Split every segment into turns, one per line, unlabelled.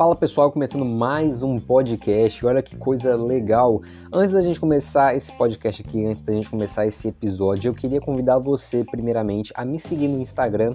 Fala pessoal, começando mais um podcast. Olha que coisa legal. Antes da gente começar esse podcast aqui, antes da gente começar esse episódio, eu queria convidar você, primeiramente, a me seguir no Instagram,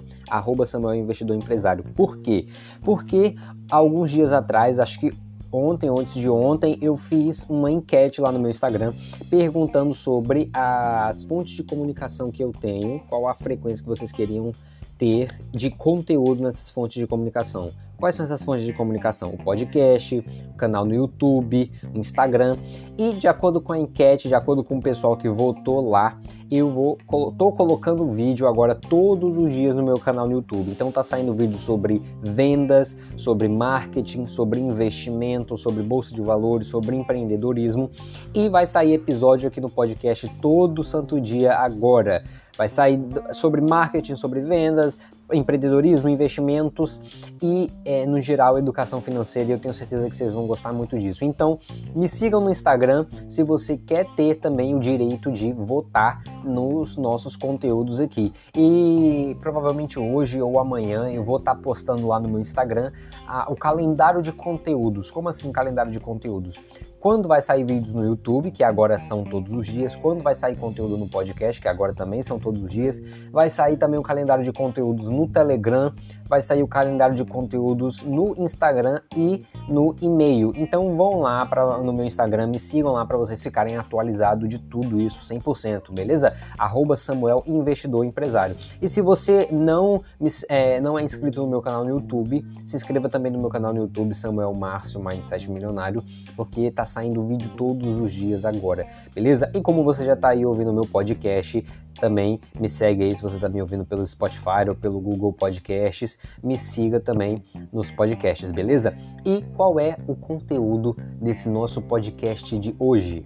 Empresário. Por quê? Porque alguns dias atrás, acho que ontem, antes de ontem, eu fiz uma enquete lá no meu Instagram perguntando sobre as fontes de comunicação que eu tenho, qual a frequência que vocês queriam ter de conteúdo nessas fontes de comunicação. Quais são essas fontes de comunicação? O podcast, o canal no YouTube, o Instagram. E de acordo com a enquete, de acordo com o pessoal que votou lá, eu vou tô colocando vídeo agora todos os dias no meu canal no YouTube. Então tá saindo vídeo sobre vendas, sobre marketing, sobre investimento, sobre bolsa de valores, sobre empreendedorismo e vai sair episódio aqui no podcast todo santo dia agora. Vai sair sobre marketing, sobre vendas, empreendedorismo, investimentos e, é, no geral, educação financeira. Eu tenho certeza que vocês vão gostar muito disso. Então, me sigam no Instagram se você quer ter também o direito de votar nos nossos conteúdos aqui. E provavelmente hoje ou amanhã eu vou estar postando lá no meu Instagram a, o calendário de conteúdos. Como assim, calendário de conteúdos? Quando vai sair vídeos no YouTube, que agora são todos os dias, quando vai sair conteúdo no podcast, que agora também são todos os dias, vai sair também o calendário de conteúdos no Telegram, vai sair o calendário de conteúdos no Instagram e no e-mail. Então vão lá para no meu Instagram, me sigam lá para vocês ficarem atualizados de tudo isso 100%, beleza? Arroba Samuel Investidor Empresário. E se você não, é, não é inscrito no meu canal no YouTube, se inscreva também no meu canal no YouTube, Samuel Márcio Mindset Milionário, porque tá saindo vídeo todos os dias agora, beleza? E como você já está aí ouvindo o meu podcast, também me segue aí se você está me ouvindo pelo Spotify ou pelo Google Podcasts, me siga também nos podcasts, beleza? E qual é o conteúdo desse nosso podcast de hoje?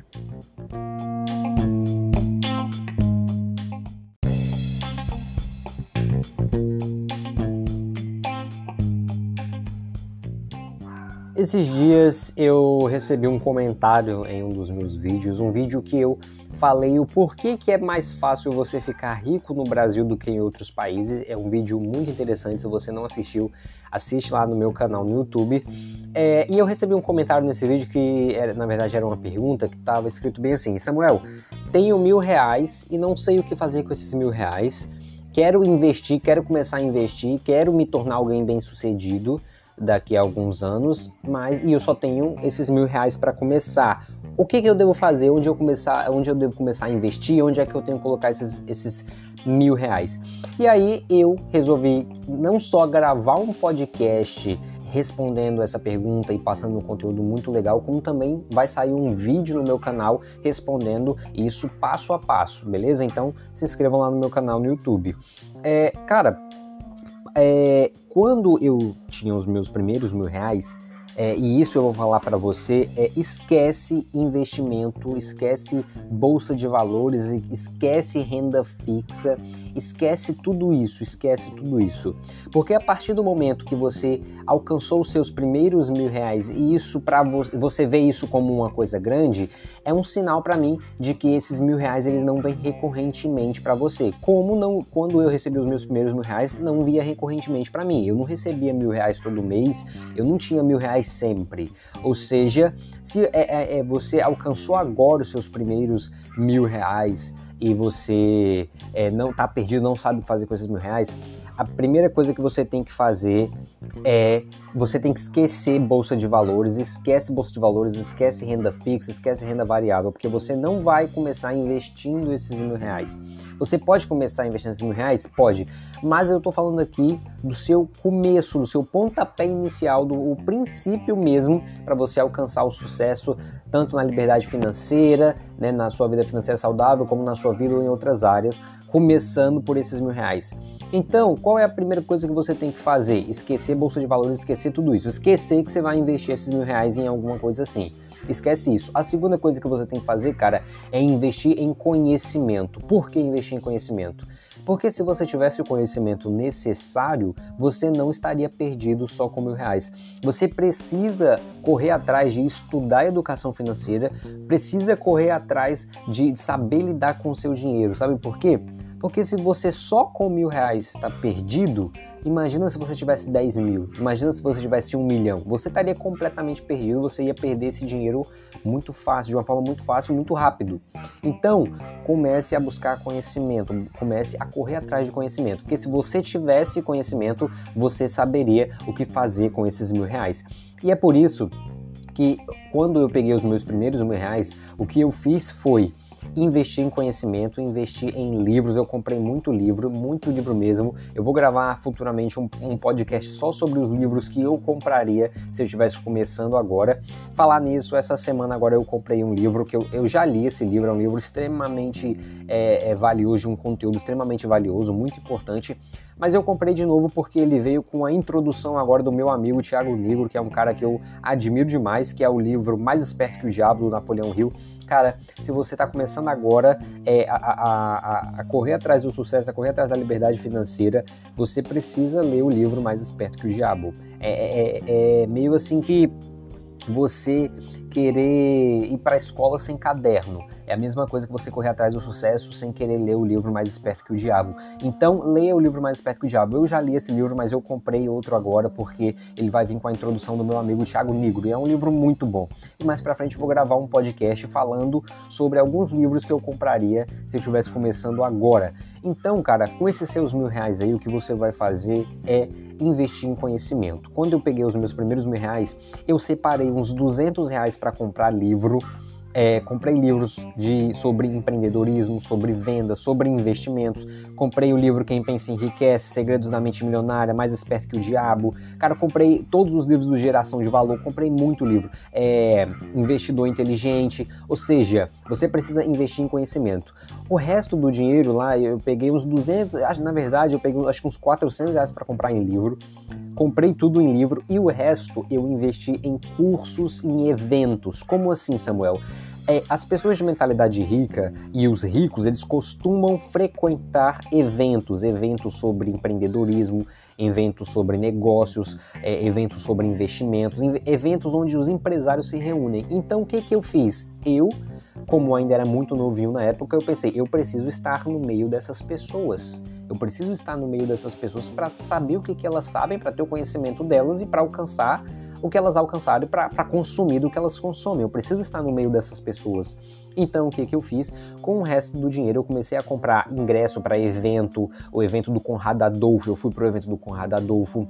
Esses dias eu recebi um comentário em um dos meus vídeos, um vídeo que eu falei o porquê que é mais fácil você ficar rico no Brasil do que em outros países. É um vídeo muito interessante, se você não assistiu, assiste lá no meu canal no YouTube. É, e eu recebi um comentário nesse vídeo que, era, na verdade, era uma pergunta que estava escrito bem assim: Samuel, tenho mil reais e não sei o que fazer com esses mil reais. Quero investir, quero começar a investir, quero me tornar alguém bem sucedido daqui a alguns anos, mas e eu só tenho esses mil reais para começar. O que, que, eu devo fazer? Onde eu começar? Onde eu devo começar a investir? Onde é que eu tenho que colocar esses, esses mil reais? E aí eu resolvi não só gravar um podcast respondendo essa pergunta e passando um conteúdo muito legal, como também vai sair um vídeo no meu canal respondendo isso passo a passo, beleza? Então se inscrevam lá no meu canal no YouTube. É, cara, é, quando eu tinha os meus primeiros mil reais, é, e isso eu vou falar para você, é, esquece investimento, esquece bolsa de valores, esquece renda fixa, esquece tudo isso, esquece tudo isso. Porque a partir do momento que você alcançou os seus primeiros mil reais e isso para você, você vê isso como uma coisa grande, é um sinal para mim de que esses mil reais eles não vêm recorrentemente para você. Como não, quando eu recebi os meus primeiros mil reais, não via recorrentemente para mim. Eu não recebia mil reais todo mês, eu não tinha mil reais sempre. Ou seja, se é, é, é você alcançou agora os seus primeiros mil reais e você é, não está perdido, não sabe o que fazer com esses mil reais, a primeira coisa que você tem que fazer é você tem que esquecer bolsa de valores, esquece bolsa de valores, esquece renda fixa, esquece renda variável, porque você não vai começar investindo esses mil reais. Você pode começar investindo esses mil reais? Pode, mas eu estou falando aqui do seu começo, do seu pontapé inicial, do princípio mesmo para você alcançar o sucesso tanto na liberdade financeira, né, na sua vida financeira saudável, como na sua vida ou em outras áreas, começando por esses mil reais. Então, qual é a primeira coisa que você tem que fazer? Esquecer bolsa de valores, esquecer tudo isso. Esquecer que você vai investir esses mil reais em alguma coisa assim. Esquece isso. A segunda coisa que você tem que fazer, cara, é investir em conhecimento. Por que investir em conhecimento? Porque se você tivesse o conhecimento necessário, você não estaria perdido só com mil reais. Você precisa correr atrás de estudar educação financeira, precisa correr atrás de saber lidar com o seu dinheiro. Sabe por quê? Porque se você só com mil reais está perdido, imagina se você tivesse 10 mil, imagina se você tivesse um milhão. Você estaria completamente perdido, você ia perder esse dinheiro muito fácil, de uma forma muito fácil, muito rápido. Então, comece a buscar conhecimento, comece a correr atrás de conhecimento. Porque se você tivesse conhecimento, você saberia o que fazer com esses mil reais. E é por isso que quando eu peguei os meus primeiros mil reais, o que eu fiz foi investir em conhecimento, investir em livros. Eu comprei muito livro, muito livro mesmo. Eu vou gravar futuramente um, um podcast só sobre os livros que eu compraria se eu estivesse começando agora. Falar nisso, essa semana agora eu comprei um livro que eu, eu já li esse livro, é um livro extremamente é, é, valioso, um conteúdo extremamente valioso, muito importante. Mas eu comprei de novo porque ele veio com a introdução agora do meu amigo Tiago Negro, que é um cara que eu admiro demais, que é o livro Mais Esperto que o Diabo, do Napoleão Hill cara, se você está começando agora é, a, a, a, correr atrás do sucesso, a correr atrás da liberdade financeira, você precisa ler o livro Mais Esperto que o Diabo. É, é, é, é meio assim que você querer ir para a escola sem caderno. É a mesma coisa que você correr atrás do sucesso sem querer ler o livro Mais Esperto que o Diabo. Então, leia o livro Mais Esperto que o Diabo. Eu já li esse livro, mas eu comprei outro agora porque ele vai vir com a introdução do meu amigo Thiago Negro. E é um livro muito bom. E mais para frente eu vou gravar um podcast falando sobre alguns livros que eu compraria se eu estivesse começando agora. Então, cara, com esses seus mil reais aí, o que você vai fazer é investir em conhecimento. Quando eu peguei os meus primeiros mil reais, eu separei uns 200 reais para comprar livro é, comprei livros de, sobre empreendedorismo, sobre venda, sobre investimentos. Comprei o livro Quem Pensa Enriquece, Segredos da Mente Milionária, Mais Esperto que o Diabo. Cara, comprei todos os livros do Geração de Valor, comprei muito livro. É, Investidor Inteligente, ou seja, você precisa investir em conhecimento. O resto do dinheiro lá, eu peguei uns 200, acho, na verdade, eu peguei acho que uns 400 reais para comprar em livro. Comprei tudo em livro e o resto eu investi em cursos, em eventos. Como assim, Samuel? É, as pessoas de mentalidade rica e os ricos, eles costumam frequentar eventos, eventos sobre empreendedorismo, eventos sobre negócios, é, eventos sobre investimentos, eventos onde os empresários se reúnem. Então, o que, que eu fiz? Eu, como ainda era muito novinho na época, eu pensei, eu preciso estar no meio dessas pessoas. Eu preciso estar no meio dessas pessoas para saber o que, que elas sabem, para ter o conhecimento delas e para alcançar o que elas alcançaram para consumir do que elas consomem. Eu preciso estar no meio dessas pessoas. Então, o que, que eu fiz? Com o resto do dinheiro, eu comecei a comprar ingresso para evento, o evento do Conrado Adolfo. Eu fui para o evento do Conrado Adolfo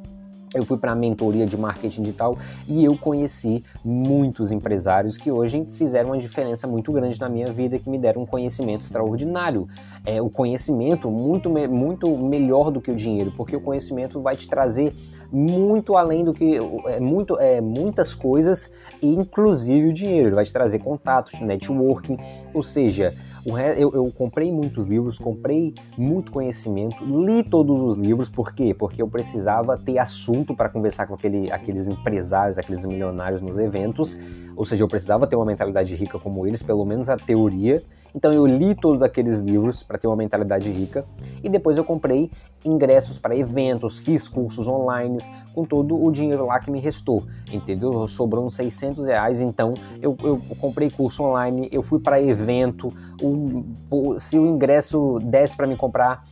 eu fui para a mentoria de marketing digital e eu conheci muitos empresários que hoje fizeram uma diferença muito grande na minha vida, que me deram um conhecimento extraordinário. É, o conhecimento muito, muito melhor do que o dinheiro, porque o conhecimento vai te trazer muito além do que é, muito, é, muitas coisas, inclusive o dinheiro. Ele vai te trazer contatos, networking, ou seja, eu, eu, comprei muitos livros, comprei muito conhecimento, li todos os livros, por quê? Porque eu precisava ter assunto para conversar com aquele, aqueles empresários, aqueles milionários nos eventos, ou seja, eu precisava ter uma mentalidade rica como eles, pelo menos a teoria. Então eu li todos aqueles livros para ter uma mentalidade rica e depois eu comprei ingressos para eventos, fiz cursos online com todo o dinheiro lá que me restou, entendeu? Sobrou uns 600 reais, então eu, eu comprei curso online, eu fui para evento, se o ingresso desse para me comprar,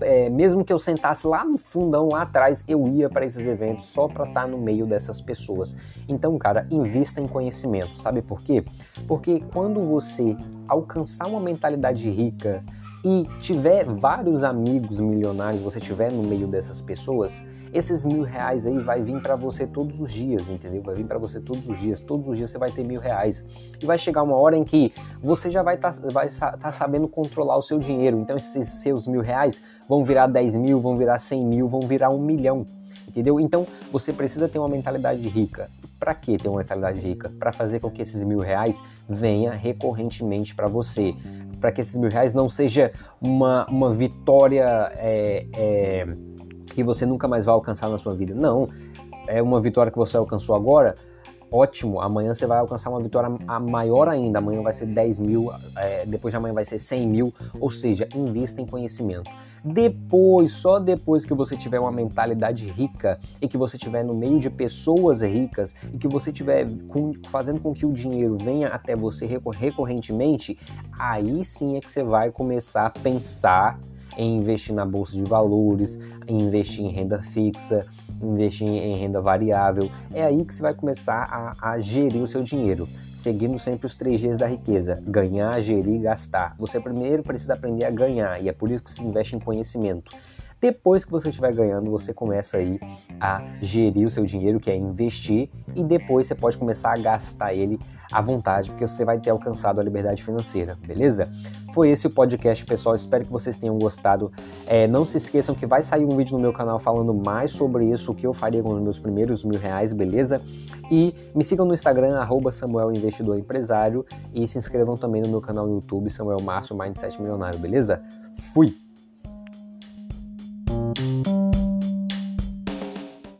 é, mesmo que eu sentasse lá no fundão, lá atrás, eu ia para esses eventos só para estar tá no meio dessas pessoas. Então, cara, invista em conhecimento, sabe por quê? Porque quando você alcançar uma mentalidade rica, e tiver vários amigos milionários, você tiver no meio dessas pessoas, esses mil reais aí vai vir para você todos os dias, entendeu? Vai vir para você todos os dias. Todos os dias você vai ter mil reais. E vai chegar uma hora em que você já vai estar tá, vai tá sabendo controlar o seu dinheiro. Então esses seus mil reais vão virar 10 mil, vão virar 100 mil, vão virar um milhão. Entendeu? Então você precisa ter uma mentalidade rica. Para que ter uma mentalidade rica? Para fazer com que esses mil reais venha recorrentemente para você para que esses mil reais não seja uma, uma vitória é, é, que você nunca mais vai alcançar na sua vida. Não, é uma vitória que você alcançou agora, ótimo, amanhã você vai alcançar uma vitória maior ainda, amanhã vai ser 10 mil, é, depois de amanhã vai ser 100 mil, ou seja, invista em conhecimento. Depois, só depois que você tiver uma mentalidade rica e que você estiver no meio de pessoas ricas e que você estiver fazendo com que o dinheiro venha até você recorrentemente, aí sim é que você vai começar a pensar em investir na bolsa de valores, em investir em renda fixa, investir em renda variável. É aí que você vai começar a, a gerir o seu dinheiro, seguindo sempre os três Gs da riqueza: ganhar, gerir, gastar. Você primeiro precisa aprender a ganhar e é por isso que se investe em conhecimento. Depois que você estiver ganhando, você começa aí a gerir o seu dinheiro, que é investir, e depois você pode começar a gastar ele à vontade, porque você vai ter alcançado a liberdade financeira, beleza? Foi esse o podcast, pessoal. Espero que vocês tenham gostado. É, não se esqueçam que vai sair um vídeo no meu canal falando mais sobre isso, o que eu faria com os meus primeiros mil reais, beleza? E me sigam no Instagram, arroba Samuel Investidor Empresário, e se inscrevam também no meu canal no YouTube, Samuel Márcio Mindset Milionário, beleza? Fui!